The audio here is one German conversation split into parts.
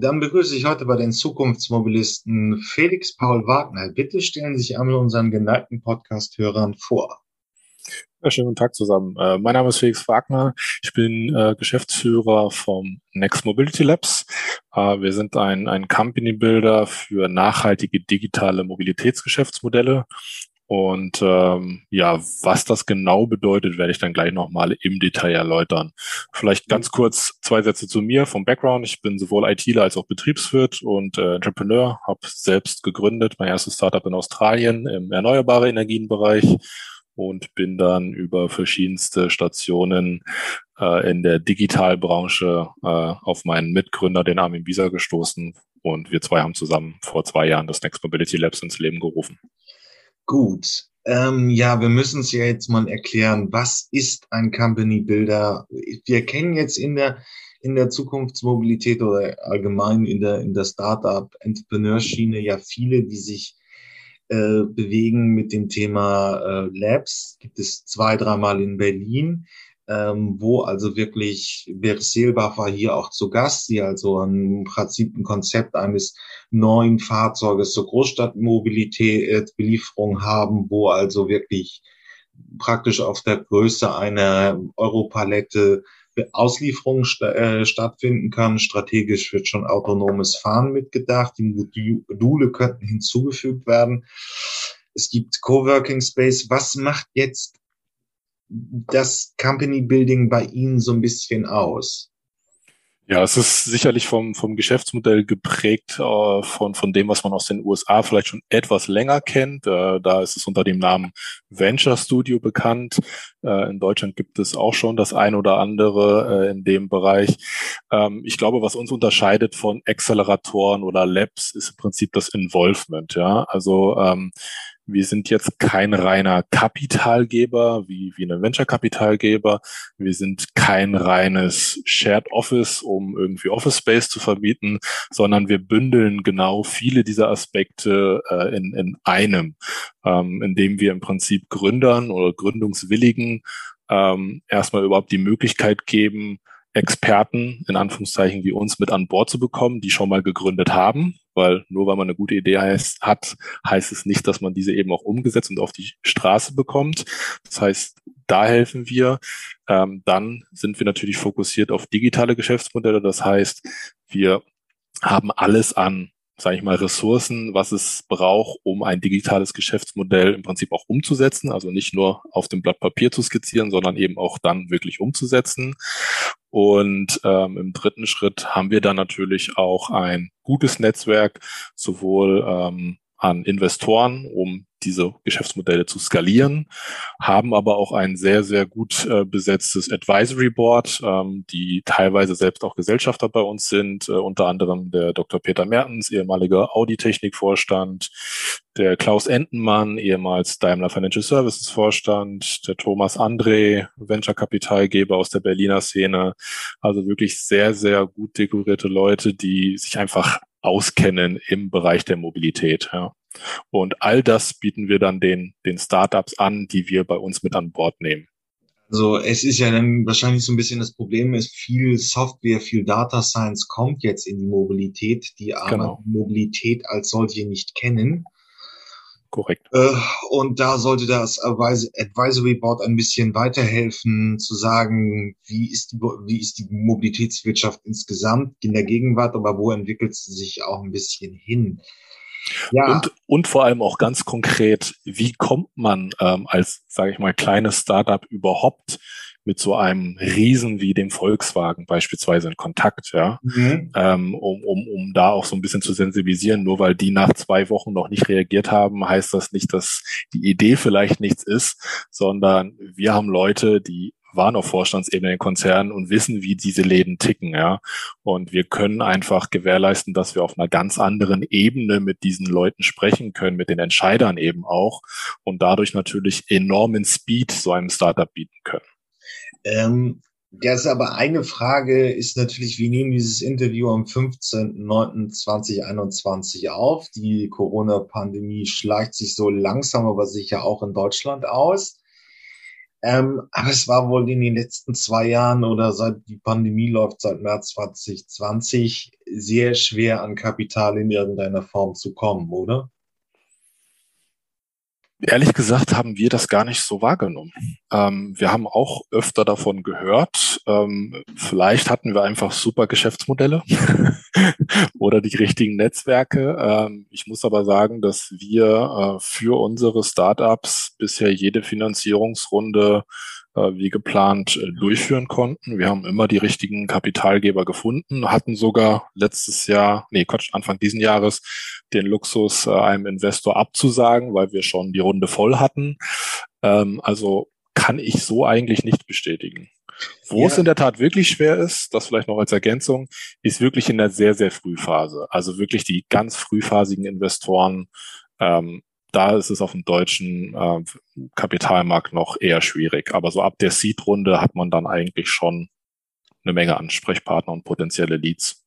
Dann begrüße ich heute bei den Zukunftsmobilisten Felix Paul Wagner. Bitte stellen Sie sich einmal unseren geneigten Podcast-Hörern vor. Ja, schönen guten Tag zusammen. Äh, mein Name ist Felix Wagner. Ich bin äh, Geschäftsführer vom Next Mobility Labs. Äh, wir sind ein, ein Company Builder für nachhaltige digitale Mobilitätsgeschäftsmodelle. Und ähm, ja, was das genau bedeutet, werde ich dann gleich nochmal im Detail erläutern. Vielleicht ganz kurz zwei Sätze zu mir vom Background. Ich bin sowohl ITler als auch Betriebswirt und äh, Entrepreneur, habe selbst gegründet, mein erstes Startup in Australien im erneuerbare Energienbereich und bin dann über verschiedenste Stationen äh, in der Digitalbranche äh, auf meinen Mitgründer, den Armin Bieser, gestoßen. Und wir zwei haben zusammen vor zwei Jahren das Next Mobility Labs ins Leben gerufen. Gut. Ähm, ja, wir müssen es ja jetzt mal erklären. Was ist ein Company Builder? Wir kennen jetzt in der in der Zukunftsmobilität oder allgemein in der in der Startup Entrepreneurschiene ja viele, die sich äh, bewegen mit dem Thema äh, Labs. Gibt es zwei, dreimal in Berlin ähm, wo also wirklich Berit Seelbach war hier auch zu Gast, die also im Prinzip ein Konzept eines neuen Fahrzeuges zur Großstadtmobilität äh, Belieferung haben, wo also wirklich praktisch auf der Größe einer Europalette Auslieferung st äh, stattfinden kann. Strategisch wird schon autonomes Fahren mitgedacht. Die Module könnten hinzugefügt werden. Es gibt Coworking Space. Was macht jetzt das Company Building bei Ihnen so ein bisschen aus? Ja, es ist sicherlich vom, vom Geschäftsmodell geprägt äh, von, von dem, was man aus den USA vielleicht schon etwas länger kennt. Äh, da ist es unter dem Namen Venture Studio bekannt. Äh, in Deutschland gibt es auch schon das ein oder andere äh, in dem Bereich. Ähm, ich glaube, was uns unterscheidet von Acceleratoren oder Labs, ist im Prinzip das Involvement. Ja, also ähm, wir sind jetzt kein reiner Kapitalgeber wie, wie ein Venture-Kapitalgeber. Wir sind kein reines Shared Office, um irgendwie Office Space zu verbieten, sondern wir bündeln genau viele dieser Aspekte äh, in, in einem, ähm, indem wir im Prinzip Gründern oder Gründungswilligen ähm, erstmal überhaupt die Möglichkeit geben, Experten in Anführungszeichen wie uns mit an Bord zu bekommen, die schon mal gegründet haben, weil nur weil man eine gute Idee heißt, hat, heißt es nicht, dass man diese eben auch umgesetzt und auf die Straße bekommt. Das heißt, da helfen wir. Ähm, dann sind wir natürlich fokussiert auf digitale Geschäftsmodelle. Das heißt, wir haben alles an sage ich mal, Ressourcen, was es braucht, um ein digitales Geschäftsmodell im Prinzip auch umzusetzen. Also nicht nur auf dem Blatt Papier zu skizzieren, sondern eben auch dann wirklich umzusetzen. Und ähm, im dritten Schritt haben wir dann natürlich auch ein gutes Netzwerk, sowohl ähm, an Investoren, um diese Geschäftsmodelle zu skalieren, haben aber auch ein sehr, sehr gut äh, besetztes Advisory Board, ähm, die teilweise selbst auch Gesellschafter bei uns sind, äh, unter anderem der Dr. Peter Mertens, ehemaliger Audi-Technik-Vorstand, der Klaus Entenmann, ehemals Daimler Financial Services Vorstand, der Thomas André, Venture-Kapitalgeber aus der Berliner Szene. Also wirklich sehr, sehr gut dekorierte Leute, die sich einfach auskennen im Bereich der Mobilität. Ja. Und all das bieten wir dann den, den Startups an, die wir bei uns mit an Bord nehmen. Also es ist ja dann wahrscheinlich so ein bisschen das Problem ist, viel Software, viel Data Science kommt jetzt in die Mobilität, die aber genau. Mobilität als solche nicht kennen. Korrekt. Äh, und da sollte das Advisory Board ein bisschen weiterhelfen, zu sagen, wie ist die, wie ist die Mobilitätswirtschaft insgesamt in der Gegenwart, aber wo entwickelt sie sich auch ein bisschen hin? Ja. Und, und vor allem auch ganz konkret, wie kommt man ähm, als, sage ich mal, kleines Startup überhaupt mit so einem Riesen wie dem Volkswagen beispielsweise in Kontakt, ja, mhm. ähm, um, um, um da auch so ein bisschen zu sensibilisieren. Nur weil die nach zwei Wochen noch nicht reagiert haben, heißt das nicht, dass die Idee vielleicht nichts ist, sondern wir haben Leute, die waren auf Vorstandsebene in Konzernen und wissen, wie diese Läden ticken, ja. Und wir können einfach gewährleisten, dass wir auf einer ganz anderen Ebene mit diesen Leuten sprechen können, mit den Entscheidern eben auch und dadurch natürlich enormen Speed so einem Startup bieten können. Ähm, das ist aber eine Frage ist natürlich, wir nehmen dieses Interview am 15.09.2021 auf. Die Corona-Pandemie schleicht sich so langsam aber sicher auch in Deutschland aus. Ähm, aber es war wohl in den letzten zwei Jahren oder seit die Pandemie läuft, seit März 2020, sehr schwer an Kapital in irgendeiner Form zu kommen, oder? Ehrlich gesagt haben wir das gar nicht so wahrgenommen. Ähm, wir haben auch öfter davon gehört. Ähm, vielleicht hatten wir einfach super Geschäftsmodelle oder die richtigen Netzwerke. Ähm, ich muss aber sagen, dass wir äh, für unsere Startups bisher jede Finanzierungsrunde wie geplant äh, durchführen konnten. Wir haben immer die richtigen Kapitalgeber gefunden, hatten sogar letztes Jahr, nee, Quatsch, Anfang diesen Jahres den Luxus, äh, einem Investor abzusagen, weil wir schon die Runde voll hatten. Ähm, also kann ich so eigentlich nicht bestätigen. Wo ja. es in der Tat wirklich schwer ist, das vielleicht noch als Ergänzung, ist wirklich in der sehr, sehr Frühphase. Also wirklich die ganz frühphasigen Investoren ähm, da ist es auf dem deutschen äh, Kapitalmarkt noch eher schwierig. Aber so ab der Seed-Runde hat man dann eigentlich schon eine Menge Ansprechpartner und potenzielle Leads.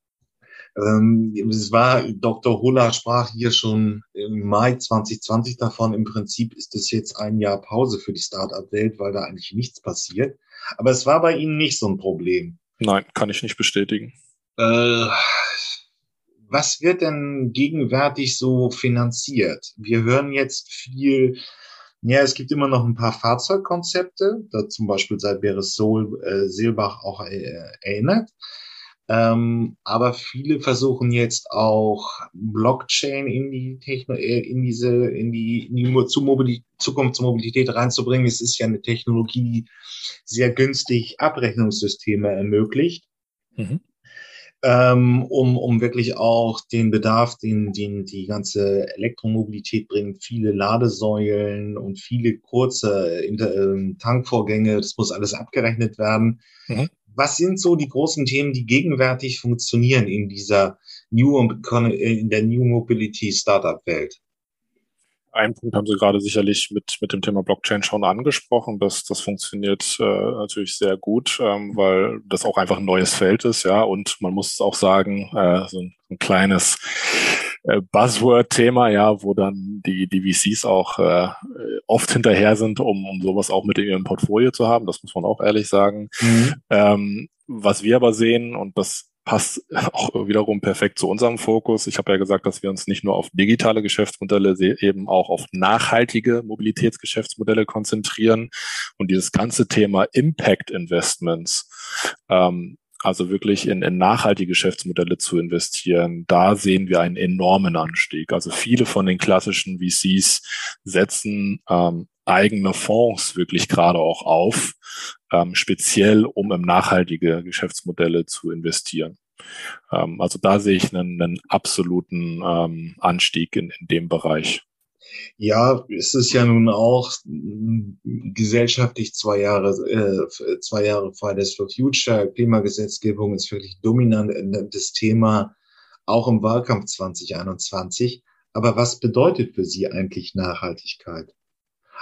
Ähm, es war, Dr. Huller sprach hier schon im Mai 2020 davon. Im Prinzip ist es jetzt ein Jahr Pause für die Startup-Welt, weil da eigentlich nichts passiert. Aber es war bei Ihnen nicht so ein Problem. Nein, kann ich nicht bestätigen. Äh, was wird denn gegenwärtig so finanziert? Wir hören jetzt viel, ja, es gibt immer noch ein paar Fahrzeugkonzepte, da zum Beispiel seit Beres Sol äh, Silbach auch äh, erinnert. Ähm, aber viele versuchen jetzt auch Blockchain in die Techno äh, in diese in die, in die Zukunftsmobilität reinzubringen. Es ist ja eine Technologie, die sehr günstig Abrechnungssysteme ermöglicht. Mhm ähm, um, um wirklich auch den Bedarf, den, den die ganze Elektromobilität bringt, viele Ladesäulen und viele kurze Inter äh, Tankvorgänge, das muss alles abgerechnet werden. Mhm. Was sind so die großen Themen, die gegenwärtig funktionieren in dieser New in der New Mobility Startup Welt? Einen Punkt haben Sie gerade sicherlich mit, mit dem Thema Blockchain schon angesprochen. Das, das funktioniert äh, natürlich sehr gut, ähm, weil das auch einfach ein neues Feld ist, ja. Und man muss auch sagen, äh, so ein, ein kleines äh, Buzzword-Thema, ja, wo dann die, die VCs auch äh, oft hinterher sind, um, um sowas auch mit in ihrem Portfolio zu haben. Das muss man auch ehrlich sagen. Mhm. Ähm, was wir aber sehen, und das passt auch wiederum perfekt zu unserem Fokus. Ich habe ja gesagt, dass wir uns nicht nur auf digitale Geschäftsmodelle, eben auch auf nachhaltige Mobilitätsgeschäftsmodelle konzentrieren. Und dieses ganze Thema Impact Investments, ähm, also wirklich in, in nachhaltige Geschäftsmodelle zu investieren, da sehen wir einen enormen Anstieg. Also viele von den klassischen VCs setzen ähm, eigene Fonds wirklich gerade auch auf, ähm, speziell um im nachhaltige Geschäftsmodelle zu investieren. Ähm, also da sehe ich einen, einen absoluten ähm, Anstieg in, in dem Bereich. Ja, es ist ja nun auch gesellschaftlich zwei Jahre, äh, zwei Jahre Fridays for Future. Klimagesetzgebung ist wirklich dominantes Thema, auch im Wahlkampf 2021. Aber was bedeutet für Sie eigentlich Nachhaltigkeit?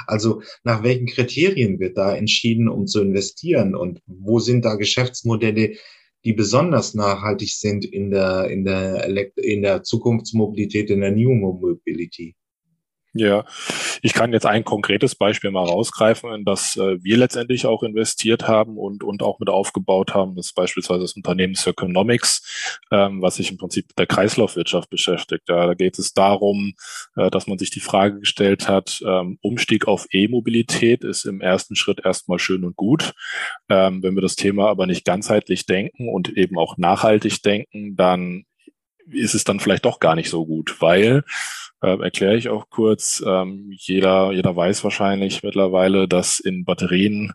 Also nach welchen Kriterien wird da entschieden, um zu investieren und wo sind da Geschäftsmodelle, die besonders nachhaltig sind in der, in der, in der Zukunftsmobilität, in der New Mobility? Ja, ich kann jetzt ein konkretes Beispiel mal rausgreifen, in das äh, wir letztendlich auch investiert haben und, und auch mit aufgebaut haben. Das ist beispielsweise das Unternehmen Circonomics, ähm, was sich im Prinzip mit der Kreislaufwirtschaft beschäftigt. Ja, da geht es darum, äh, dass man sich die Frage gestellt hat, ähm, Umstieg auf E-Mobilität ist im ersten Schritt erstmal schön und gut. Ähm, wenn wir das Thema aber nicht ganzheitlich denken und eben auch nachhaltig denken, dann ist es dann vielleicht doch gar nicht so gut, weil äh, erkläre ich auch kurz. Ähm, jeder, jeder weiß wahrscheinlich mittlerweile, dass in Batterien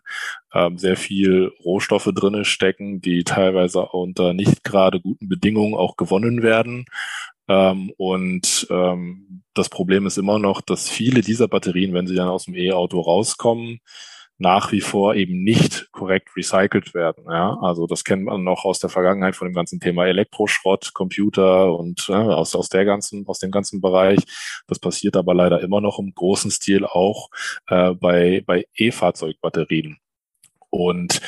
ähm, sehr viel Rohstoffe drinne stecken, die teilweise unter nicht gerade guten Bedingungen auch gewonnen werden. Ähm, und ähm, das Problem ist immer noch, dass viele dieser Batterien, wenn sie dann aus dem E-Auto rauskommen, nach wie vor eben nicht korrekt recycelt werden. Ja? Also das kennt man noch aus der Vergangenheit von dem ganzen Thema Elektroschrott, Computer und ja, aus, aus der ganzen, aus dem ganzen Bereich. Das passiert aber leider immer noch im großen Stil auch äh, bei, bei E-Fahrzeugbatterien. Und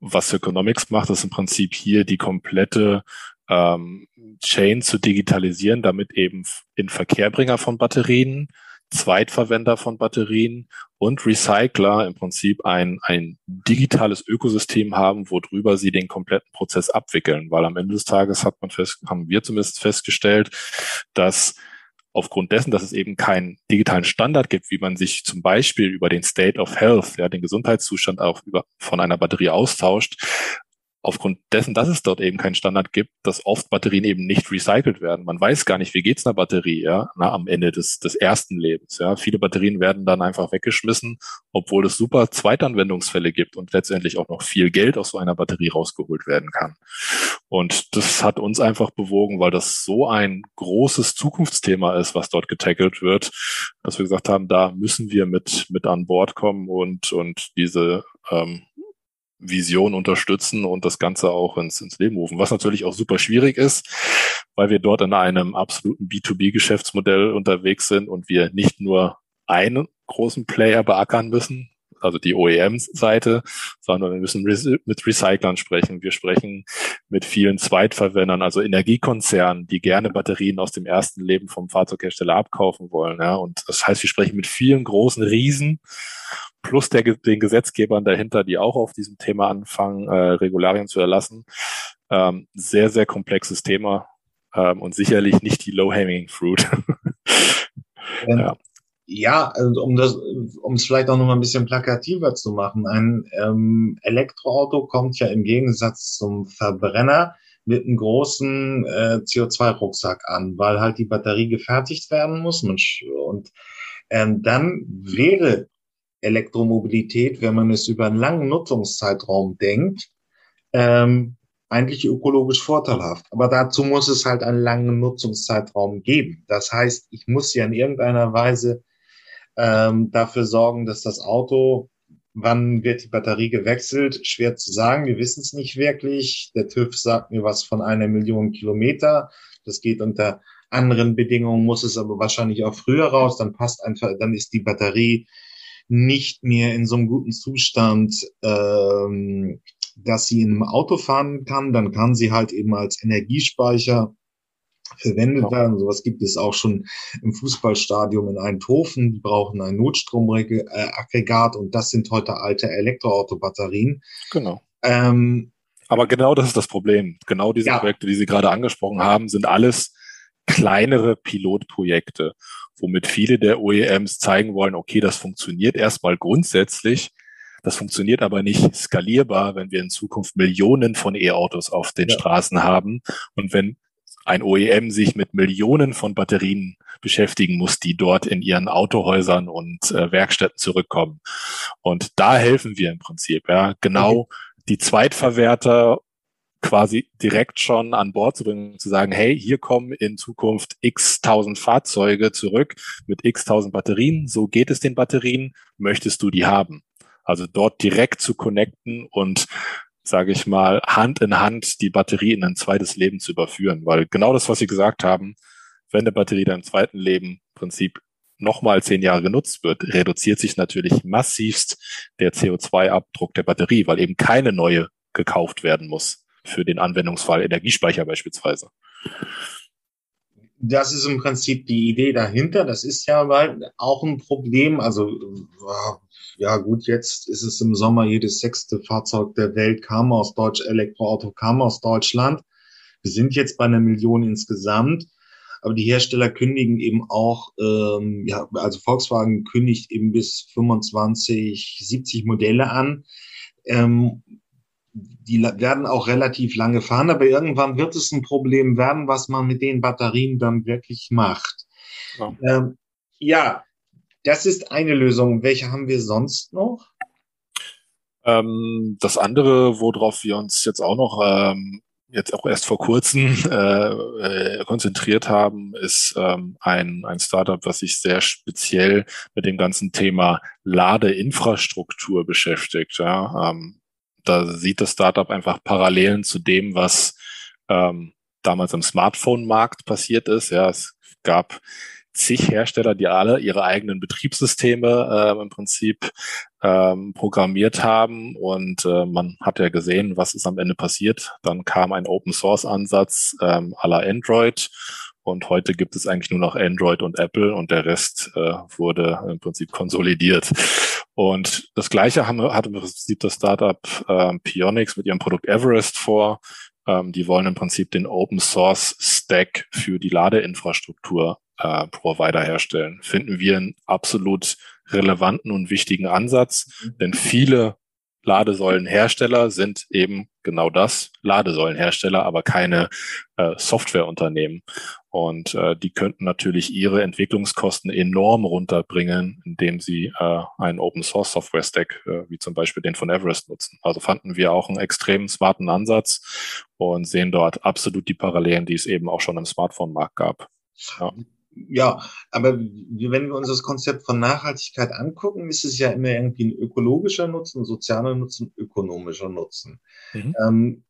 was Economics macht, ist im Prinzip hier die komplette ähm, Chain zu digitalisieren, damit eben in Verkehrbringer von Batterien Zweitverwender von Batterien und Recycler im Prinzip ein, ein digitales Ökosystem haben, worüber sie den kompletten Prozess abwickeln. Weil am Ende des Tages hat man fest, haben wir zumindest festgestellt, dass aufgrund dessen, dass es eben keinen digitalen Standard gibt, wie man sich zum Beispiel über den State of Health, ja, den Gesundheitszustand auch über, von einer Batterie austauscht, aufgrund dessen, dass es dort eben keinen Standard gibt, dass oft Batterien eben nicht recycelt werden. Man weiß gar nicht, wie geht's einer Batterie, ja, na, am Ende des, des ersten Lebens, ja. Viele Batterien werden dann einfach weggeschmissen, obwohl es super Zweitanwendungsfälle gibt und letztendlich auch noch viel Geld aus so einer Batterie rausgeholt werden kann. Und das hat uns einfach bewogen, weil das so ein großes Zukunftsthema ist, was dort getackelt wird, dass wir gesagt haben, da müssen wir mit, mit an Bord kommen und, und diese ähm, Vision unterstützen und das Ganze auch ins, ins Leben rufen. Was natürlich auch super schwierig ist, weil wir dort in einem absoluten B2B-Geschäftsmodell unterwegs sind und wir nicht nur einen großen Player beackern müssen, also die OEM-Seite, sondern wir müssen mit Recyclern sprechen. Wir sprechen mit vielen Zweitverwendern, also Energiekonzernen, die gerne Batterien aus dem ersten Leben vom Fahrzeughersteller abkaufen wollen. Ja. Und das heißt, wir sprechen mit vielen großen Riesen plus der, den Gesetzgebern dahinter, die auch auf diesem Thema anfangen, äh, Regularien zu erlassen. Ähm, sehr, sehr komplexes Thema ähm, und sicherlich nicht die low-hanging fruit. ja. Ja, also um das, um es vielleicht auch noch mal ein bisschen plakativer zu machen. Ein ähm, Elektroauto kommt ja im Gegensatz zum Verbrenner mit einem großen äh, CO2-Rucksack an, weil halt die Batterie gefertigt werden muss. Und ähm, dann wäre Elektromobilität, wenn man es über einen langen Nutzungszeitraum denkt, ähm, eigentlich ökologisch vorteilhaft. Aber dazu muss es halt einen langen Nutzungszeitraum geben. Das heißt, ich muss ja in irgendeiner Weise ähm, dafür sorgen, dass das Auto, wann wird die Batterie gewechselt, schwer zu sagen. Wir wissen es nicht wirklich. Der TÜV sagt mir was von einer Million Kilometer. Das geht unter anderen Bedingungen, muss es aber wahrscheinlich auch früher raus. Dann passt einfach, dann ist die Batterie nicht mehr in so einem guten Zustand, ähm, dass sie in einem Auto fahren kann, dann kann sie halt eben als Energiespeicher verwendet ja. werden. Sowas gibt es auch schon im Fußballstadion in Eindhoven. Die brauchen ein Notstromaggregat und das sind heute alte Elektroautobatterien. Genau. Ähm, Aber genau das ist das Problem. Genau diese ja. Projekte, die Sie gerade angesprochen haben, sind alles kleinere Pilotprojekte womit viele der OEMs zeigen wollen, okay, das funktioniert erstmal grundsätzlich. Das funktioniert aber nicht skalierbar, wenn wir in Zukunft Millionen von E-Autos auf den ja. Straßen haben. Und wenn ein OEM sich mit Millionen von Batterien beschäftigen muss, die dort in ihren Autohäusern und äh, Werkstätten zurückkommen. Und da helfen wir im Prinzip, ja, genau okay. die Zweitverwerter quasi direkt schon an Bord zu bringen, zu sagen, hey, hier kommen in Zukunft x tausend Fahrzeuge zurück mit x tausend Batterien. So geht es den Batterien. Möchtest du die haben? Also dort direkt zu connecten und sage ich mal, Hand in Hand die Batterie in ein zweites Leben zu überführen. Weil genau das, was Sie gesagt haben, wenn eine Batterie dann im zweiten Leben im Prinzip nochmal zehn Jahre genutzt wird, reduziert sich natürlich massivst der CO2-Abdruck der Batterie, weil eben keine neue gekauft werden muss für den Anwendungsfall Energiespeicher beispielsweise. Das ist im Prinzip die Idee dahinter. Das ist ja auch ein Problem. Also, ja gut, jetzt ist es im Sommer jedes sechste Fahrzeug der Welt kam aus Deutsch, Elektroauto kam aus Deutschland. Wir sind jetzt bei einer Million insgesamt. Aber die Hersteller kündigen eben auch, ähm, ja, also Volkswagen kündigt eben bis 25, 70 Modelle an. Ähm, die werden auch relativ lange fahren, aber irgendwann wird es ein Problem werden, was man mit den Batterien dann wirklich macht. Ja, ähm, ja das ist eine Lösung. Welche haben wir sonst noch? Ähm, das andere, worauf wir uns jetzt auch noch ähm, jetzt auch erst vor kurzem äh, äh, konzentriert haben, ist ähm, ein, ein Startup, was sich sehr speziell mit dem ganzen Thema Ladeinfrastruktur beschäftigt. Ja? Ähm, da sieht das Startup einfach Parallelen zu dem, was ähm, damals im Smartphone-Markt passiert ist. Ja, es gab zig Hersteller, die alle ihre eigenen Betriebssysteme äh, im Prinzip ähm, programmiert haben und äh, man hat ja gesehen, was ist am Ende passiert. Dann kam ein Open Source Ansatz ähm, la Android Und heute gibt es eigentlich nur noch Android und Apple und der Rest äh, wurde im Prinzip konsolidiert. Und das Gleiche haben, hat im Prinzip das Startup äh, Pionix mit ihrem Produkt Everest vor. Ähm, die wollen im Prinzip den Open Source Stack für die Ladeinfrastruktur äh, Provider herstellen. Finden wir einen absolut relevanten und wichtigen Ansatz, mhm. denn viele Ladesäulenhersteller sind eben genau das, Ladesäulenhersteller, aber keine äh, Softwareunternehmen. Und äh, die könnten natürlich ihre Entwicklungskosten enorm runterbringen, indem sie äh, einen Open Source Software Stack, äh, wie zum Beispiel den von Everest nutzen. Also fanden wir auch einen extrem smarten Ansatz und sehen dort absolut die Parallelen, die es eben auch schon im Smartphone-Markt gab. Ja ja, aber wenn wir uns das Konzept von Nachhaltigkeit angucken, ist es ja immer irgendwie ein ökologischer Nutzen, sozialer Nutzen, ökonomischer Nutzen. Mhm. Ähm,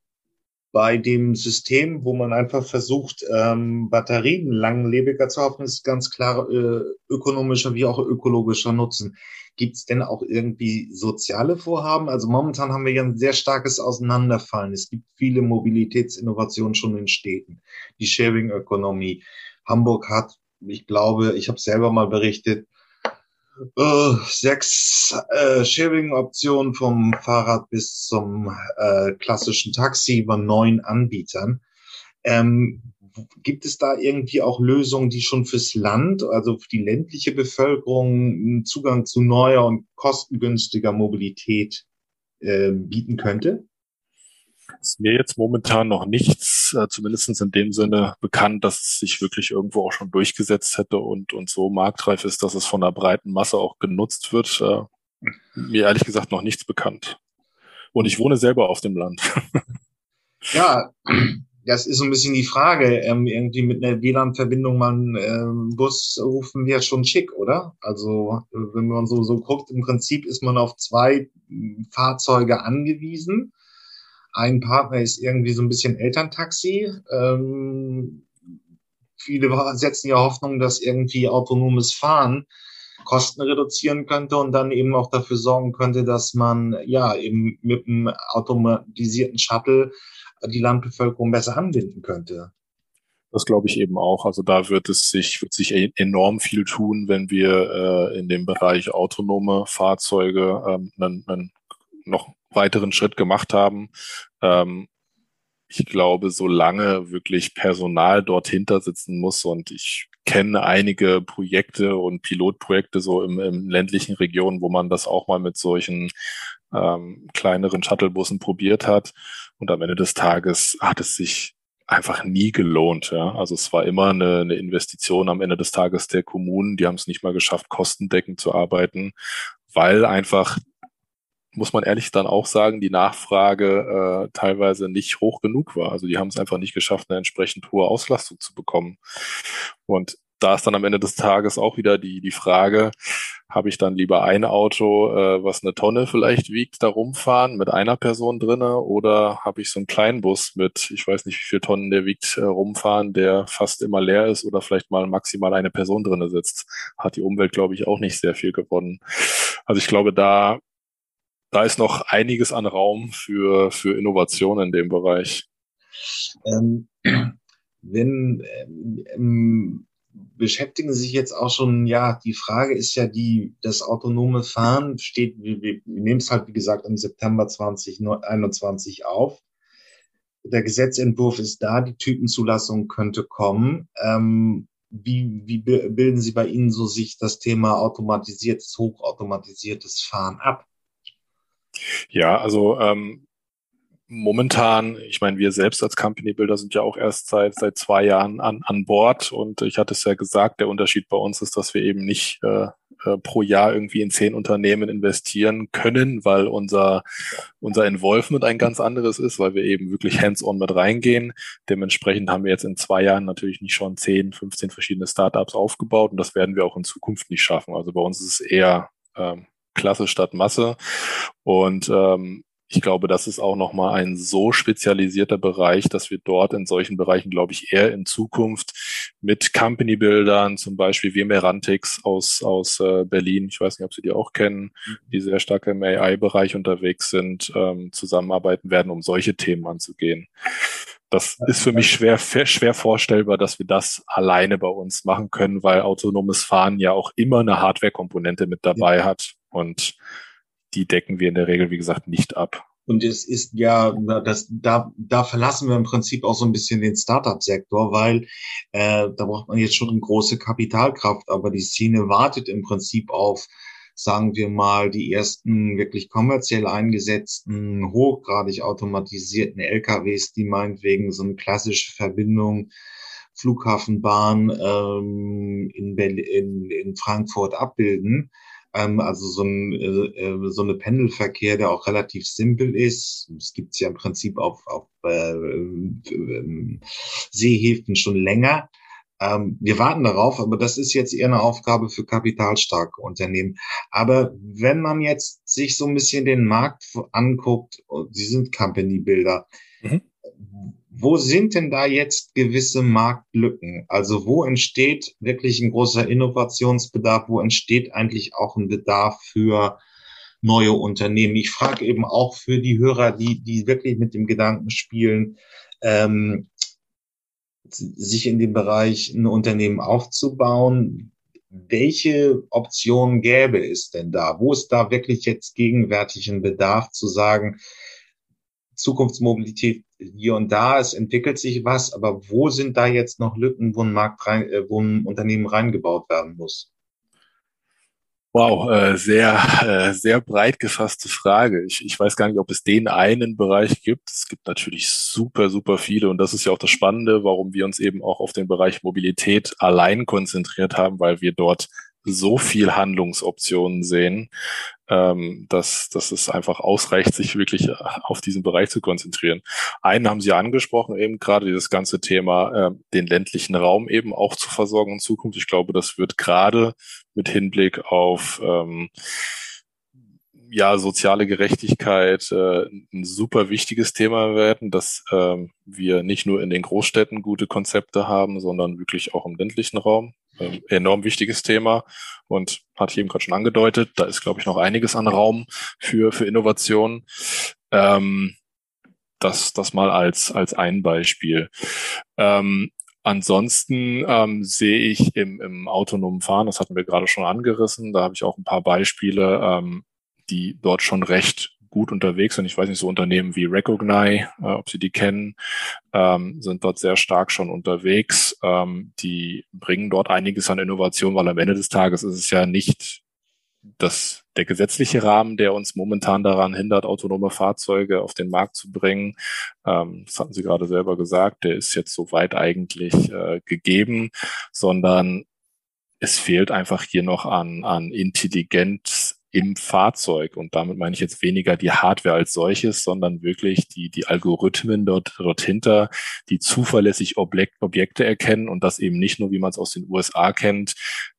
bei dem System, wo man einfach versucht, ähm, Batterien langlebiger zu haben, ist ganz klar äh, ökonomischer wie auch ökologischer Nutzen. Gibt es denn auch irgendwie soziale Vorhaben? Also momentan haben wir ja ein sehr starkes Auseinanderfallen. Es gibt viele Mobilitätsinnovationen schon in Städten. Die Sharing-Ökonomie. Hamburg hat ich glaube, ich habe selber mal berichtet, äh, sechs äh, Sharing-Optionen vom Fahrrad bis zum äh, klassischen Taxi bei neun Anbietern. Ähm, gibt es da irgendwie auch Lösungen, die schon fürs Land, also für die ländliche Bevölkerung, einen Zugang zu neuer und kostengünstiger Mobilität äh, bieten könnte? ist mir jetzt momentan noch nichts, äh, zumindest in dem Sinne bekannt, dass es sich wirklich irgendwo auch schon durchgesetzt hätte und, und so marktreif ist, dass es von der breiten Masse auch genutzt wird. Äh, mir ehrlich gesagt noch nichts bekannt. Und ich wohne selber auf dem Land. ja, das ist so ein bisschen die Frage. Ähm, irgendwie mit einer WLAN-Verbindung mal einen ähm, Bus rufen wir schon schick, oder? Also wenn man so, so guckt, im Prinzip ist man auf zwei Fahrzeuge angewiesen ein Partner ist irgendwie so ein bisschen Elterntaxi. Ähm, viele setzen ja Hoffnung, dass irgendwie autonomes Fahren Kosten reduzieren könnte und dann eben auch dafür sorgen könnte, dass man ja eben mit einem automatisierten Shuttle die Landbevölkerung besser anbinden könnte. Das glaube ich eben auch. Also da wird es sich, wird sich e-, enorm viel tun, wenn wir äh, in dem Bereich autonome Fahrzeuge ähm, einen, einen noch weiteren Schritt gemacht haben. Ähm, ich glaube, solange wirklich Personal dort hinter sitzen muss und ich kenne einige Projekte und Pilotprojekte so im, im ländlichen Regionen, wo man das auch mal mit solchen ähm, kleineren Shuttlebussen probiert hat. Und am Ende des Tages hat es sich einfach nie gelohnt. Ja. Also es war immer eine, eine Investition am Ende des Tages der Kommunen. Die haben es nicht mal geschafft, kostendeckend zu arbeiten, weil einfach muss man ehrlich dann auch sagen, die Nachfrage äh, teilweise nicht hoch genug war. Also die haben es einfach nicht geschafft, eine entsprechend hohe Auslastung zu bekommen. Und da ist dann am Ende des Tages auch wieder die, die Frage, habe ich dann lieber ein Auto, äh, was eine Tonne vielleicht wiegt, da rumfahren mit einer Person drinne oder habe ich so einen kleinen Bus mit, ich weiß nicht, wie viel Tonnen der wiegt, äh, rumfahren, der fast immer leer ist oder vielleicht mal maximal eine Person drinne sitzt. Hat die Umwelt, glaube ich, auch nicht sehr viel gewonnen. Also ich glaube, da da ist noch einiges an Raum für, für Innovation in dem Bereich. Ähm, wenn ähm, beschäftigen Sie sich jetzt auch schon, ja, die Frage ist ja die, das autonome Fahren steht, wir, wir nehmen es halt, wie gesagt, im September 2021 auf. Der Gesetzentwurf ist da, die Typenzulassung könnte kommen. Ähm, wie, wie bilden Sie bei Ihnen so sich das Thema automatisiertes, hochautomatisiertes Fahren ab? Ja, also ähm, momentan, ich meine, wir selbst als Company Builder sind ja auch erst seit seit zwei Jahren an, an Bord und ich hatte es ja gesagt, der Unterschied bei uns ist, dass wir eben nicht äh, äh, pro Jahr irgendwie in zehn Unternehmen investieren können, weil unser unser Involvement ein ganz anderes ist, weil wir eben wirklich hands-on mit reingehen. Dementsprechend haben wir jetzt in zwei Jahren natürlich nicht schon 10, 15 verschiedene Startups aufgebaut und das werden wir auch in Zukunft nicht schaffen. Also bei uns ist es eher ähm, Klasse statt Masse. Und ähm, ich glaube, das ist auch nochmal ein so spezialisierter Bereich, dass wir dort in solchen Bereichen, glaube ich, eher in Zukunft mit Company-Bildern, zum Beispiel wie Merantix aus, aus äh, Berlin, ich weiß nicht, ob Sie die auch kennen, mhm. die sehr stark im AI-Bereich unterwegs sind, ähm, zusammenarbeiten werden, um solche Themen anzugehen. Das ist für mich schwer, schwer vorstellbar, dass wir das alleine bei uns machen können, weil autonomes Fahren ja auch immer eine Hardware-Komponente mit dabei ja. hat und die decken wir in der Regel, wie gesagt, nicht ab. Und es ist ja, das, da, da verlassen wir im Prinzip auch so ein bisschen den Startup-Sektor, weil äh, da braucht man jetzt schon eine große Kapitalkraft, aber die Szene wartet im Prinzip auf, sagen wir mal, die ersten wirklich kommerziell eingesetzten, hochgradig automatisierten LKWs, die meinetwegen so eine klassische Verbindung Flughafenbahn ähm, in, Berlin, in, in Frankfurt abbilden ähm, also so, ein, äh, äh, so eine Pendelverkehr, der auch relativ simpel ist. Es gibt ja im Prinzip auf, auf äh, äh, Seehäfen schon länger. Ähm, wir warten darauf, aber das ist jetzt eher eine Aufgabe für kapitalstarke Unternehmen. Aber wenn man jetzt sich so ein bisschen den Markt anguckt, Sie sind Company-Builder, mhm wo sind denn da jetzt gewisse Marktlücken? Also wo entsteht wirklich ein großer Innovationsbedarf? Wo entsteht eigentlich auch ein Bedarf für neue Unternehmen? Ich frage eben auch für die Hörer, die, die wirklich mit dem Gedanken spielen, ähm, sich in dem Bereich ein Unternehmen aufzubauen. Welche Optionen gäbe es denn da? Wo ist da wirklich jetzt gegenwärtig ein Bedarf zu sagen, Zukunftsmobilität hier und da, es entwickelt sich was, aber wo sind da jetzt noch Lücken, wo ein Markt rein, äh, wo ein Unternehmen reingebaut werden muss? Wow, äh, sehr, äh, sehr breit gefasste Frage. Ich, ich weiß gar nicht, ob es den einen Bereich gibt. Es gibt natürlich super, super viele und das ist ja auch das Spannende, warum wir uns eben auch auf den Bereich Mobilität allein konzentriert haben, weil wir dort so viel Handlungsoptionen sehen, ähm, dass, dass es einfach ausreicht, sich wirklich auf diesen Bereich zu konzentrieren. Einen haben Sie angesprochen, eben gerade dieses ganze Thema, äh, den ländlichen Raum eben auch zu versorgen in Zukunft. Ich glaube, das wird gerade mit Hinblick auf ähm, ja, soziale Gerechtigkeit äh, ein super wichtiges Thema werden, dass ähm, wir nicht nur in den Großstädten gute Konzepte haben, sondern wirklich auch im ländlichen Raum. Ähm, enorm wichtiges Thema und hatte ich eben gerade schon angedeutet, da ist, glaube ich, noch einiges an Raum für, für Innovation. Ähm, das, das mal als, als ein Beispiel. Ähm, ansonsten ähm, sehe ich im, im autonomen Fahren, das hatten wir gerade schon angerissen, da habe ich auch ein paar Beispiele, ähm, die dort schon recht gut unterwegs sind. Ich weiß nicht, so Unternehmen wie Recognize, äh, ob Sie die kennen, ähm, sind dort sehr stark schon unterwegs. Ähm, die bringen dort einiges an Innovation, weil am Ende des Tages ist es ja nicht das, der gesetzliche Rahmen, der uns momentan daran hindert, autonome Fahrzeuge auf den Markt zu bringen. Ähm, das hatten Sie gerade selber gesagt, der ist jetzt soweit eigentlich äh, gegeben, sondern es fehlt einfach hier noch an, an Intelligenz im Fahrzeug. Und damit meine ich jetzt weniger die Hardware als solches, sondern wirklich die, die Algorithmen dort, dort hinter, die zuverlässig Objek Objekte erkennen und das eben nicht nur, wie man es aus den USA kennt,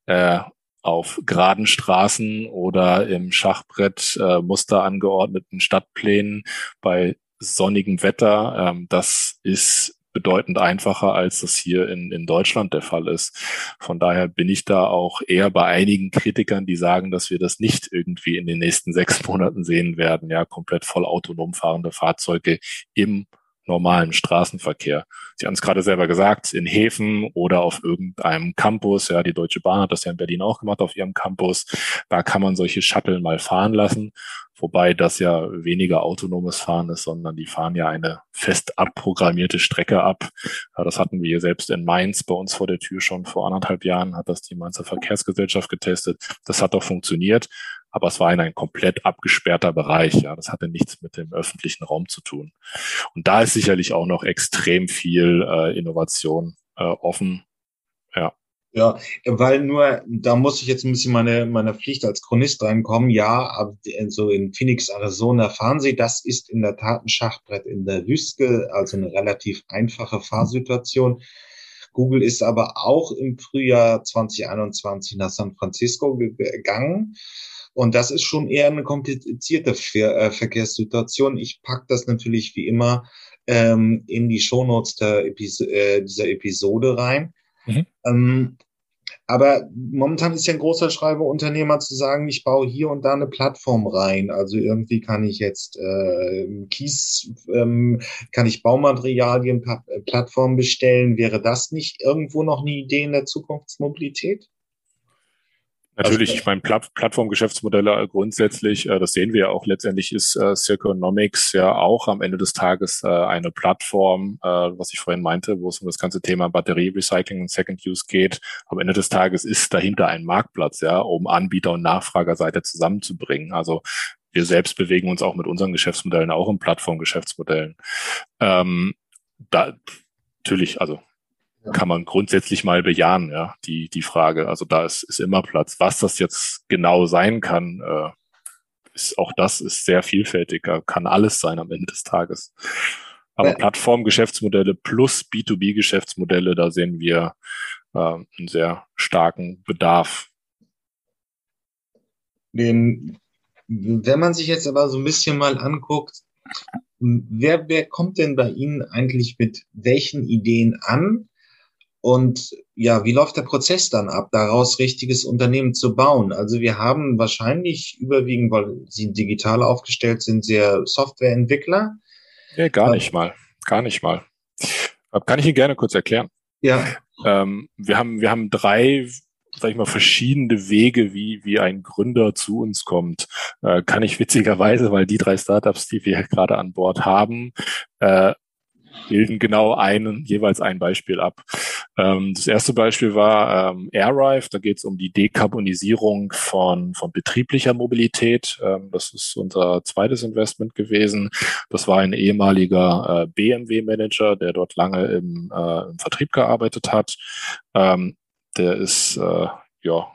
äh, auf geraden Straßen oder im Schachbrett äh, Muster angeordneten Stadtplänen bei sonnigem Wetter. Ähm, das ist bedeutend einfacher, als das hier in, in Deutschland der Fall ist. Von daher bin ich da auch eher bei einigen Kritikern, die sagen, dass wir das nicht irgendwie in den nächsten sechs Monaten sehen werden, ja, komplett voll autonom fahrende Fahrzeuge im normalen Straßenverkehr. Sie haben es gerade selber gesagt, in Häfen oder auf irgendeinem Campus. Ja, die Deutsche Bahn hat das ja in Berlin auch gemacht auf ihrem Campus. Da kann man solche Shuttle mal fahren lassen. Wobei das ja weniger autonomes Fahren ist, sondern die fahren ja eine fest abprogrammierte Strecke ab. Ja, das hatten wir selbst in Mainz bei uns vor der Tür schon vor anderthalb Jahren, hat das die Mainzer Verkehrsgesellschaft getestet. Das hat doch funktioniert, aber es war in ein komplett abgesperrter Bereich. Ja, das hatte nichts mit dem öffentlichen Raum zu tun. Und da ist sicherlich auch noch extrem viel äh, Innovation äh, offen. Ja. Ja, weil nur, da muss ich jetzt ein bisschen meine, meine Pflicht als Chronist reinkommen. Ja, aber so in Phoenix, Arizona fahren sie. Das ist in der Tat ein Schachbrett in der Wüste, also eine relativ einfache Fahrsituation. Google ist aber auch im Frühjahr 2021 nach San Francisco gegangen. Und das ist schon eher eine komplizierte Ver äh, Verkehrssituation. Ich pack das natürlich wie immer ähm, in die Shownotes der Epis äh, dieser Episode rein. Mhm. Ähm, Aber momentan ist ja ein großer Schreiber Unternehmer zu sagen, ich baue hier und da eine Plattform rein. Also irgendwie kann ich jetzt äh, Kies, ähm, kann ich Baumaterialien, Plattformen bestellen. Wäre das nicht irgendwo noch eine Idee in der Zukunftsmobilität? Natürlich, also, ich meine, Platt Plattformgeschäftsmodelle grundsätzlich, äh, das sehen wir ja auch letztendlich, ist äh, Circonomics ja auch am Ende des Tages äh, eine Plattform, äh, was ich vorhin meinte, wo es um das ganze Thema Batterierecycling und Second Use geht. Am Ende des Tages ist dahinter ein Marktplatz, ja, um Anbieter und Nachfragerseite zusammenzubringen. Also wir selbst bewegen uns auch mit unseren Geschäftsmodellen auch in Plattformgeschäftsmodellen. Ähm, da natürlich, also kann man grundsätzlich mal bejahen, ja, die, die Frage. Also da ist, ist immer Platz. Was das jetzt genau sein kann, äh, ist auch das ist sehr vielfältig, kann alles sein am Ende des Tages. Aber ja. Plattformgeschäftsmodelle plus B2B-Geschäftsmodelle, da sehen wir äh, einen sehr starken Bedarf. Den, wenn man sich jetzt aber so ein bisschen mal anguckt, wer, wer kommt denn bei Ihnen eigentlich mit welchen Ideen an? Und ja, wie läuft der Prozess dann ab, daraus richtiges Unternehmen zu bauen? Also wir haben wahrscheinlich überwiegend, weil sie digital aufgestellt sind, sehr Softwareentwickler. Nee, gar nicht mal. Gar nicht mal. Kann ich Ihnen gerne kurz erklären. Ja. Ähm, wir haben, wir haben drei, sag ich mal, verschiedene Wege, wie, wie ein Gründer zu uns kommt. Äh, kann ich witzigerweise, weil die drei Startups, die wir gerade an Bord haben, äh, bilden genau einen, jeweils ein Beispiel ab. Ähm, das erste Beispiel war ähm, AirRive, da geht es um die Dekarbonisierung von, von betrieblicher Mobilität. Ähm, das ist unser zweites Investment gewesen. Das war ein ehemaliger äh, BMW-Manager, der dort lange im, äh, im Vertrieb gearbeitet hat. Ähm, der ist äh, ja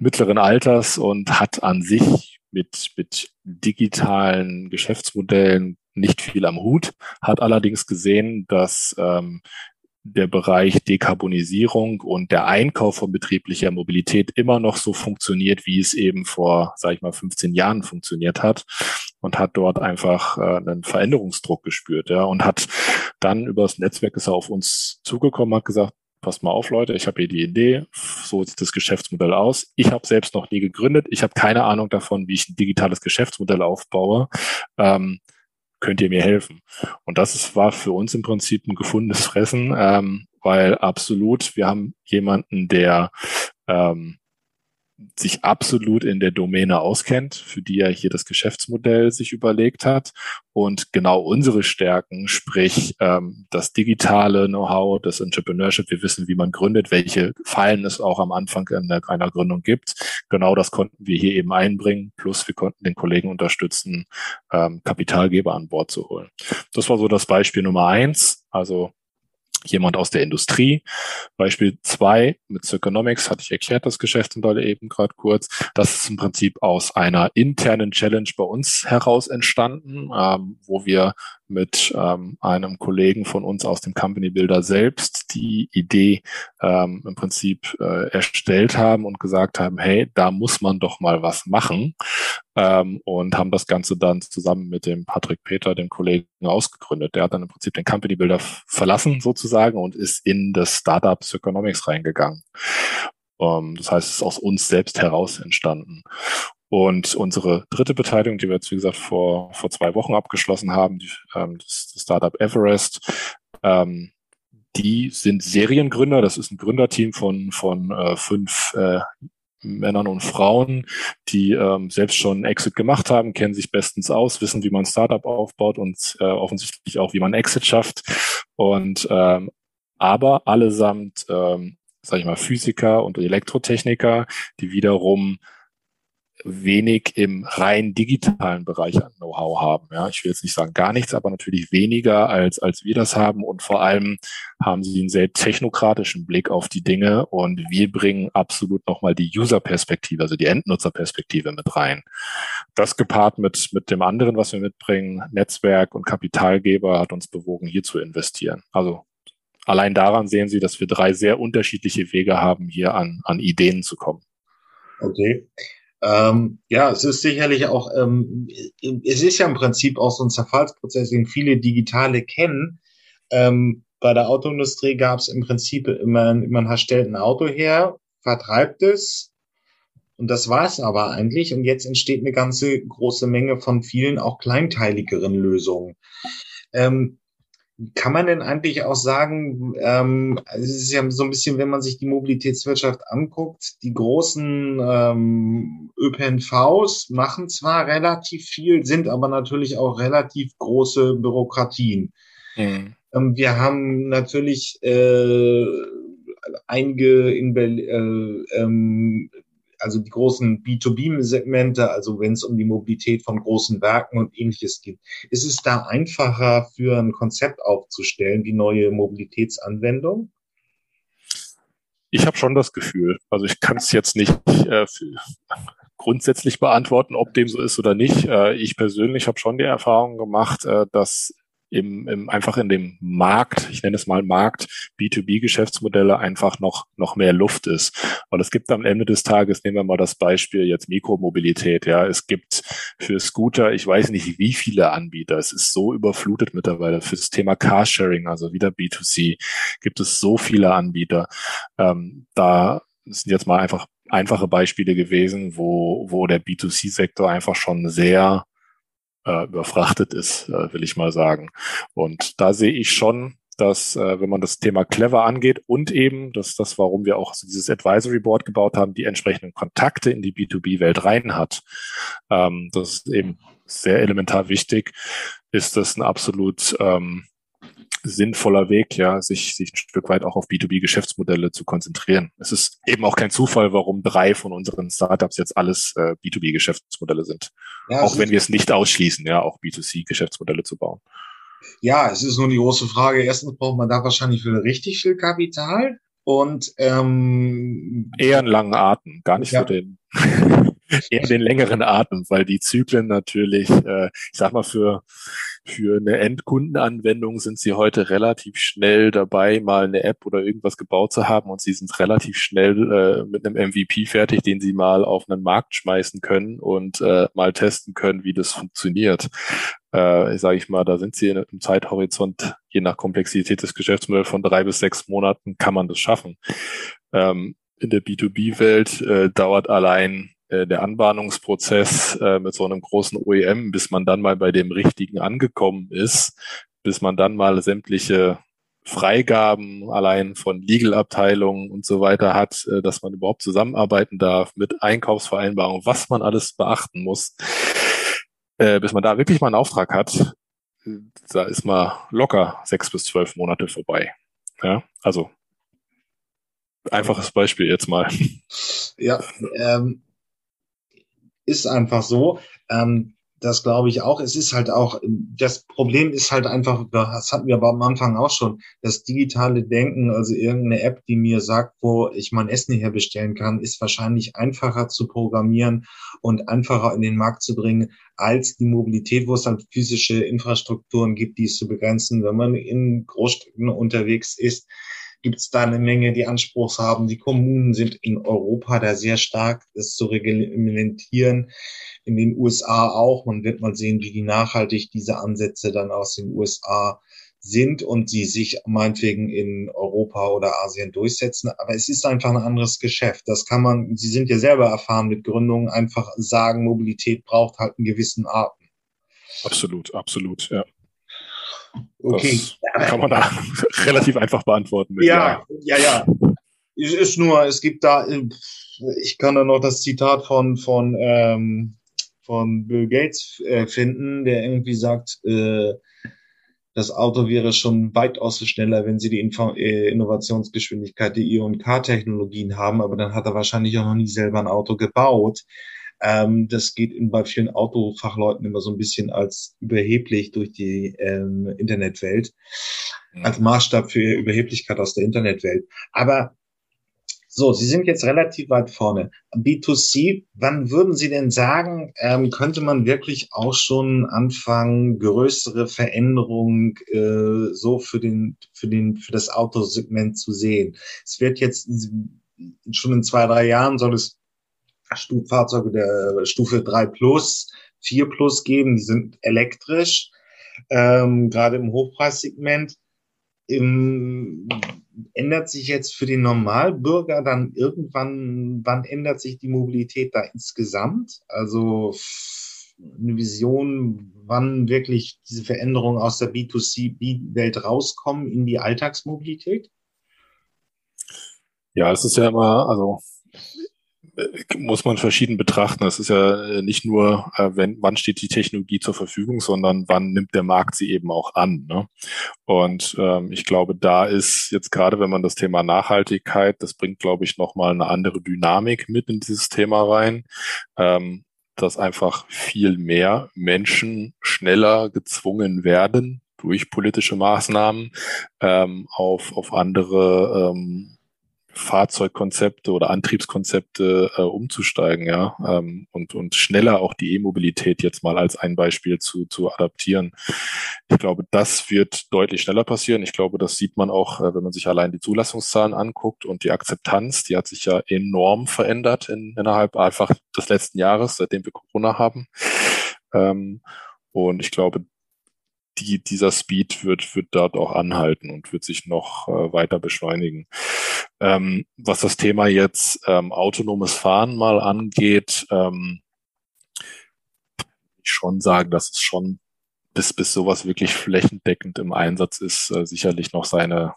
mittleren Alters und hat an sich mit, mit digitalen Geschäftsmodellen nicht viel am Hut, hat allerdings gesehen, dass ähm, der Bereich Dekarbonisierung und der Einkauf von betrieblicher Mobilität immer noch so funktioniert, wie es eben vor, sage ich mal, 15 Jahren funktioniert hat und hat dort einfach äh, einen Veränderungsdruck gespürt, ja, und hat dann über das Netzwerk ist er auf uns zugekommen, hat gesagt, passt mal auf, Leute, ich habe hier die Idee, so sieht das Geschäftsmodell aus. Ich habe selbst noch nie gegründet, ich habe keine Ahnung davon, wie ich ein digitales Geschäftsmodell aufbaue. Ähm, könnt ihr mir helfen? Und das war für uns im Prinzip ein gefundenes Fressen, ähm, weil absolut, wir haben jemanden, der ähm, sich absolut in der Domäne auskennt, für die er hier das Geschäftsmodell sich überlegt hat und genau unsere Stärken, sprich ähm, das digitale Know-how, das Entrepreneurship, wir wissen, wie man gründet, welche Fallen es auch am Anfang in einer Gründung gibt. Genau das konnten wir hier eben einbringen, plus wir konnten den Kollegen unterstützen, ähm, Kapitalgeber an Bord zu holen. Das war so das Beispiel Nummer eins. Also jemand aus der Industrie. Beispiel zwei mit Circonomics hatte ich erklärt, das Geschäftsmodell eben gerade kurz. Das ist im Prinzip aus einer internen Challenge bei uns heraus entstanden, ähm, wo wir mit ähm, einem Kollegen von uns aus dem Company Builder selbst die Idee ähm, im Prinzip äh, erstellt haben und gesagt haben, hey, da muss man doch mal was machen ähm, und haben das Ganze dann zusammen mit dem Patrick Peter, dem Kollegen, ausgegründet. Der hat dann im Prinzip den Company Builder verlassen sozusagen und ist in das Startup Economics reingegangen. Um, ähm, das heißt, es ist aus uns selbst heraus entstanden. Und unsere dritte Beteiligung, die wir jetzt, wie gesagt, vor, vor zwei Wochen abgeschlossen haben, die, ähm, das, das Startup Everest, ähm, die sind Seriengründer. Das ist ein Gründerteam von, von äh, fünf äh, Männern und Frauen, die ähm, selbst schon Exit gemacht haben, kennen sich bestens aus, wissen, wie man Startup aufbaut und äh, offensichtlich auch, wie man Exit schafft. Und ähm, aber allesamt, ähm, sage ich mal, Physiker und Elektrotechniker, die wiederum wenig im rein digitalen Bereich an Know-how haben. Ja, ich will jetzt nicht sagen gar nichts, aber natürlich weniger als, als wir das haben. Und vor allem haben sie einen sehr technokratischen Blick auf die Dinge und wir bringen absolut nochmal die User-Perspektive, also die Endnutzer-Perspektive mit rein. Das gepaart mit, mit dem anderen, was wir mitbringen, Netzwerk und Kapitalgeber hat uns bewogen, hier zu investieren. Also allein daran sehen Sie, dass wir drei sehr unterschiedliche Wege haben, hier an, an Ideen zu kommen. Okay. Ähm, ja, es ist sicherlich auch, ähm, es ist ja im Prinzip auch so ein Zerfallsprozess, den viele Digitale kennen. Ähm, bei der Autoindustrie gab es im Prinzip immer, man stellt ein Auto her, vertreibt es. Und das war es aber eigentlich. Und jetzt entsteht eine ganze große Menge von vielen auch kleinteiligeren Lösungen. Ähm, kann man denn eigentlich auch sagen, ähm, es ist ja so ein bisschen, wenn man sich die Mobilitätswirtschaft anguckt, die großen ähm, ÖPNVs machen zwar relativ viel, sind aber natürlich auch relativ große Bürokratien. Mhm. Ähm, wir haben natürlich äh, einige in Berlin, äh, ähm, also die großen B2B-Segmente, also wenn es um die Mobilität von großen Werken und ähnliches geht, ist es da einfacher für ein Konzept aufzustellen, die neue Mobilitätsanwendung? Ich habe schon das Gefühl, also ich kann es jetzt nicht äh, grundsätzlich beantworten, ob dem so ist oder nicht. Äh, ich persönlich habe schon die Erfahrung gemacht, äh, dass im, im, einfach in dem Markt, ich nenne es mal Markt, B2B-Geschäftsmodelle einfach noch, noch mehr Luft ist. Weil es gibt am Ende des Tages, nehmen wir mal das Beispiel jetzt Mikromobilität, ja, es gibt für Scooter, ich weiß nicht wie viele Anbieter, es ist so überflutet mittlerweile für das Thema Carsharing, also wieder B2C, gibt es so viele Anbieter. Ähm, da sind jetzt mal einfach einfache Beispiele gewesen, wo, wo der B2C-Sektor einfach schon sehr äh, überfrachtet ist, äh, will ich mal sagen. Und da sehe ich schon, dass äh, wenn man das Thema clever angeht und eben, dass das, warum wir auch dieses Advisory Board gebaut haben, die entsprechenden Kontakte in die B2B-Welt rein hat, ähm, das ist eben sehr elementar wichtig, ist das ein absolut ähm, sinnvoller Weg, ja, sich, sich ein Stück weit auch auf B2B-Geschäftsmodelle zu konzentrieren. Es ist eben auch kein Zufall, warum drei von unseren Startups jetzt alles äh, B2B-Geschäftsmodelle sind. Ja, auch wenn wir es nicht ausschließen, ja, auch B2C-Geschäftsmodelle zu bauen. Ja, es ist nur die große Frage. Erstens braucht man da wahrscheinlich für richtig viel Kapital und ähm, eher einen langen Atem, gar nicht ja. für den eher den längeren Atem, weil die Zyklen natürlich, äh, ich sag mal, für, für eine Endkundenanwendung sind sie heute relativ schnell dabei, mal eine App oder irgendwas gebaut zu haben und sie sind relativ schnell äh, mit einem MVP fertig, den sie mal auf einen Markt schmeißen können und äh, mal testen können, wie das funktioniert. Äh, sage ich mal, da sind sie im Zeithorizont, je nach Komplexität des Geschäftsmodells von drei bis sechs Monaten, kann man das schaffen. Ähm, in der B2B-Welt äh, dauert allein der Anbahnungsprozess äh, mit so einem großen OEM, bis man dann mal bei dem richtigen angekommen ist, bis man dann mal sämtliche Freigaben allein von Legal-Abteilungen und so weiter hat, äh, dass man überhaupt zusammenarbeiten darf mit Einkaufsvereinbarungen, was man alles beachten muss, äh, bis man da wirklich mal einen Auftrag hat, da ist mal locker sechs bis zwölf Monate vorbei. Ja, also einfaches Beispiel jetzt mal. Ja, ähm, ist einfach so. Ähm, das glaube ich auch. Es ist halt auch, das Problem ist halt einfach, das hatten wir aber am Anfang auch schon, das digitale Denken, also irgendeine App, die mir sagt, wo ich mein Essen herbestellen kann, ist wahrscheinlich einfacher zu programmieren und einfacher in den Markt zu bringen, als die Mobilität, wo es halt physische Infrastrukturen gibt, die es zu begrenzen, wenn man in Großstädten unterwegs ist gibt es da eine Menge, die Anspruchs haben. Die Kommunen sind in Europa da sehr stark, das zu reglementieren. In den USA auch. Man wird mal sehen, wie die nachhaltig diese Ansätze dann aus den USA sind und sie sich meinetwegen in Europa oder Asien durchsetzen. Aber es ist einfach ein anderes Geschäft. Das kann man, Sie sind ja selber erfahren mit Gründungen, einfach sagen, Mobilität braucht halt einen gewissen Atem. Absolut, absolut, ja. Okay. Das kann man da relativ einfach beantworten. Ja, ja, ja. Es ist nur, es gibt da, ich kann da noch das Zitat von, von, ähm, von Bill Gates äh, finden, der irgendwie sagt, äh, das Auto wäre schon weitaus schneller, wenn sie die Info äh, Innovationsgeschwindigkeit der I&K-Technologien haben, aber dann hat er wahrscheinlich auch noch nie selber ein Auto gebaut. Ähm, das geht in, bei vielen Autofachleuten immer so ein bisschen als überheblich durch die ähm, Internetwelt, mhm. als Maßstab für Überheblichkeit aus der Internetwelt. Aber so, Sie sind jetzt relativ weit vorne. B2C, wann würden Sie denn sagen, ähm, könnte man wirklich auch schon anfangen, größere Veränderungen äh, so für den, für den, für das Autosegment zu sehen? Es wird jetzt schon in zwei, drei Jahren soll es Fahrzeuge der Stufe 3 Plus, 4 Plus geben, die sind elektrisch, ähm, gerade im Hochpreissegment. Im, ändert sich jetzt für den Normalbürger dann irgendwann, wann ändert sich die Mobilität da insgesamt? Also eine Vision, wann wirklich diese Veränderungen aus der B2C-Welt rauskommen in die Alltagsmobilität? Ja, es ist ja immer, also muss man verschieden betrachten. Es ist ja äh, nicht nur, äh, wenn, wann steht die Technologie zur Verfügung, sondern wann nimmt der Markt sie eben auch an. Ne? Und ähm, ich glaube, da ist jetzt gerade, wenn man das Thema Nachhaltigkeit, das bringt, glaube ich, nochmal eine andere Dynamik mit in dieses Thema rein. Ähm, dass einfach viel mehr Menschen schneller gezwungen werden, durch politische Maßnahmen ähm, auf, auf andere ähm, Fahrzeugkonzepte oder Antriebskonzepte äh, umzusteigen, ja, ähm, und, und schneller auch die E-Mobilität jetzt mal als ein Beispiel zu, zu adaptieren. Ich glaube, das wird deutlich schneller passieren. Ich glaube, das sieht man auch, äh, wenn man sich allein die Zulassungszahlen anguckt und die Akzeptanz, die hat sich ja enorm verändert in, innerhalb einfach des letzten Jahres, seitdem wir Corona haben. Ähm, und ich glaube, die, dieser Speed wird, wird dort auch anhalten und wird sich noch äh, weiter beschleunigen. Ähm, was das Thema jetzt ähm, autonomes Fahren mal angeht, ähm, ich schon sagen, dass es schon bis, bis sowas wirklich flächendeckend im Einsatz ist, äh, sicherlich noch seine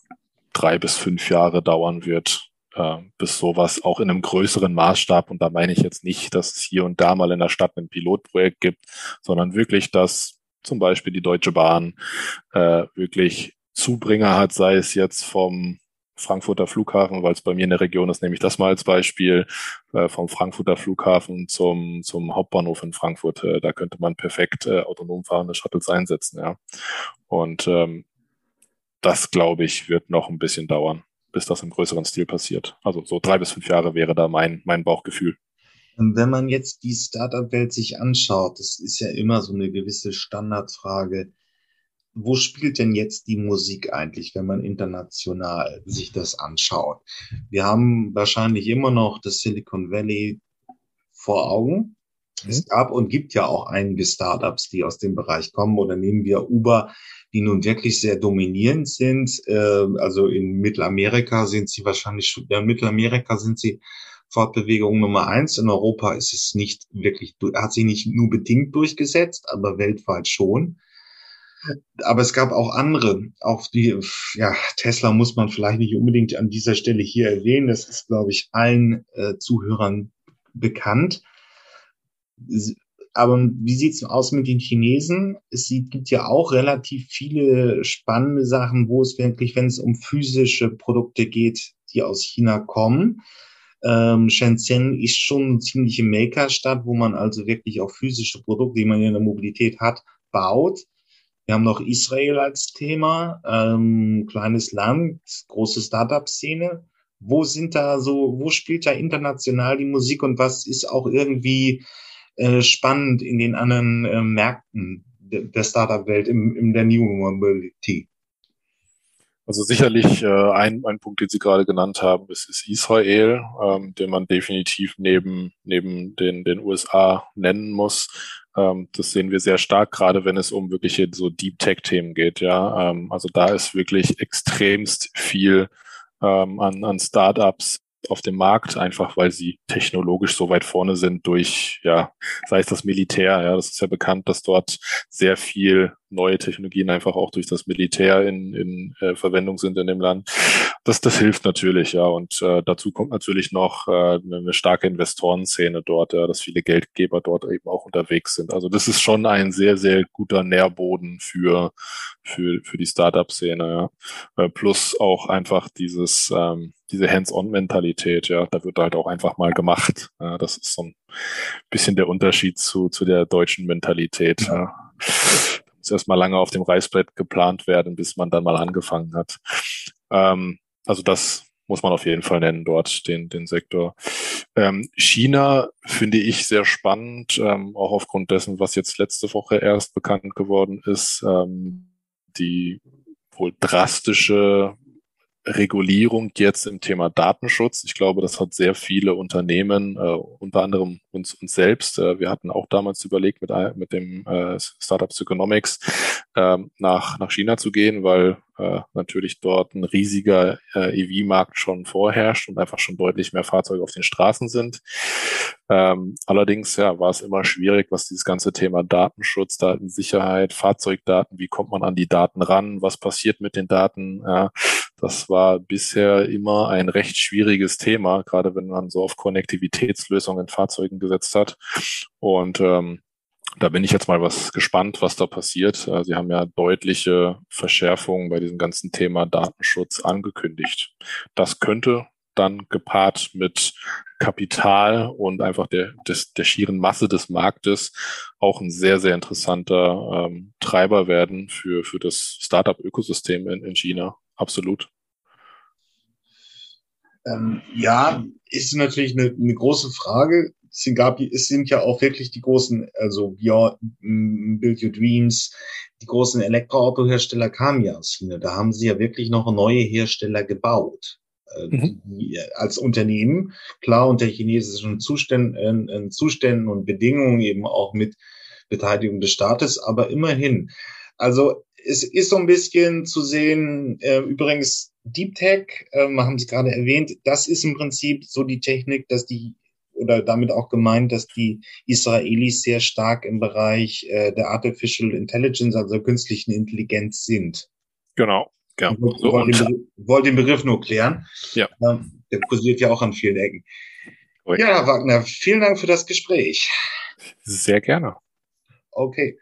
drei bis fünf Jahre dauern wird, äh, bis sowas auch in einem größeren Maßstab, und da meine ich jetzt nicht, dass es hier und da mal in der Stadt ein Pilotprojekt gibt, sondern wirklich, dass zum Beispiel die Deutsche Bahn äh, wirklich Zubringer hat, sei es jetzt vom Frankfurter Flughafen, weil es bei mir in der Region ist, nehme ich das mal als Beispiel, äh, vom Frankfurter Flughafen zum, zum Hauptbahnhof in Frankfurt. Äh, da könnte man perfekt äh, autonom fahrende Shuttles einsetzen, ja. Und ähm, das, glaube ich, wird noch ein bisschen dauern, bis das im größeren Stil passiert. Also so drei bis fünf Jahre wäre da mein, mein Bauchgefühl. Wenn man jetzt die Startup-Welt sich anschaut, das ist ja immer so eine gewisse Standardfrage wo spielt denn jetzt die Musik eigentlich, wenn man international sich das anschaut? Wir haben wahrscheinlich immer noch das Silicon Valley vor Augen. Mhm. Es gab und gibt ja auch einige Startups, die aus dem Bereich kommen. Oder nehmen wir Uber, die nun wirklich sehr dominierend sind. Äh, also in Mittelamerika sind sie wahrscheinlich, ja, in Mittelamerika sind sie Fortbewegung Nummer eins. In Europa ist es nicht wirklich, hat sich nicht nur bedingt durchgesetzt, aber weltweit schon. Aber es gab auch andere, auch die, ja, Tesla muss man vielleicht nicht unbedingt an dieser Stelle hier erwähnen. Das ist, glaube ich, allen äh, Zuhörern bekannt. Aber wie sieht's aus mit den Chinesen? Es gibt ja auch relativ viele spannende Sachen, wo es wirklich, wenn es um physische Produkte geht, die aus China kommen. Ähm, Shenzhen ist schon eine ziemliche Makerstadt, wo man also wirklich auch physische Produkte, die man in der Mobilität hat, baut. Wir haben noch Israel als Thema, ähm, kleines Land, große Startup-Szene. Wo sind da so, wo spielt da international die Musik und was ist auch irgendwie äh, spannend in den anderen äh, Märkten de der Startup-Welt im, in der New Mobility? Also sicherlich äh, ein, ein Punkt, den Sie gerade genannt haben, ist, ist Israel, ähm, den man definitiv neben, neben den, den USA nennen muss. Ähm, das sehen wir sehr stark, gerade wenn es um wirkliche so Deep Tech-Themen geht. Ja, ähm, also da ist wirklich extremst viel ähm, an, an Startups auf dem Markt, einfach weil sie technologisch so weit vorne sind durch, ja, sei es das Militär, ja, das ist ja bekannt, dass dort sehr viel neue Technologien einfach auch durch das Militär in, in äh, Verwendung sind in dem Land. Das, das hilft natürlich, ja. Und äh, dazu kommt natürlich noch äh, eine starke Investorenszene dort, ja, dass viele Geldgeber dort eben auch unterwegs sind. Also das ist schon ein sehr, sehr guter Nährboden für, für, für die Startup-Szene, ja. Äh, plus auch einfach dieses, ähm, diese Hands-on-Mentalität, ja, da wird halt auch einfach mal gemacht. Ja, das ist so ein bisschen der Unterschied zu, zu der deutschen Mentalität. Ja. ja muss erstmal lange auf dem Reißbrett geplant werden, bis man dann mal angefangen hat. Ähm, also das muss man auf jeden Fall nennen dort, den, den Sektor. Ähm, China finde ich sehr spannend, ähm, auch aufgrund dessen, was jetzt letzte Woche erst bekannt geworden ist. Ähm, die wohl drastische Regulierung jetzt im Thema Datenschutz. Ich glaube, das hat sehr viele Unternehmen, äh, unter anderem uns, uns selbst. Äh, wir hatten auch damals überlegt, mit, mit dem äh, Startup Psychonomics äh, nach, nach China zu gehen, weil äh, natürlich dort ein riesiger äh, EV-Markt schon vorherrscht und einfach schon deutlich mehr Fahrzeuge auf den Straßen sind. Ähm, allerdings ja, war es immer schwierig, was dieses ganze Thema Datenschutz, Datensicherheit, Fahrzeugdaten, wie kommt man an die Daten ran, was passiert mit den Daten. Ja, das war bisher immer ein recht schwieriges Thema, gerade wenn man so auf Konnektivitätslösungen in Fahrzeugen gesetzt hat. Und ähm, da bin ich jetzt mal was gespannt, was da passiert. Äh, Sie haben ja deutliche Verschärfungen bei diesem ganzen Thema Datenschutz angekündigt. Das könnte dann gepaart mit Kapital und einfach der, des, der schieren Masse des Marktes auch ein sehr, sehr interessanter ähm, Treiber werden für, für das Startup-Ökosystem in, in China. Absolut. Ähm, ja, ist natürlich eine, eine große Frage es, gab, es sind ja auch wirklich die großen, also Beyond, Build Your Dreams, die großen Elektroautohersteller kamen ja aus China. Da haben sie ja wirklich noch neue Hersteller gebaut. Äh, mhm. Die, als Unternehmen, klar unter chinesischen Zuständen, äh, Zuständen und Bedingungen eben auch mit Beteiligung des Staates, aber immerhin. Also es ist so ein bisschen zu sehen, äh, übrigens Deep Tech, äh, haben Sie gerade erwähnt, das ist im Prinzip so die Technik, dass die oder damit auch gemeint, dass die Israelis sehr stark im Bereich äh, der Artificial Intelligence, also künstlichen Intelligenz sind. Genau. Ja. Ich wollte, den, wollte den Begriff nur klären. Ja. Ähm, der kursiert ja auch an vielen Ecken. Ui. Ja, Wagner, vielen Dank für das Gespräch. Sehr gerne. Okay.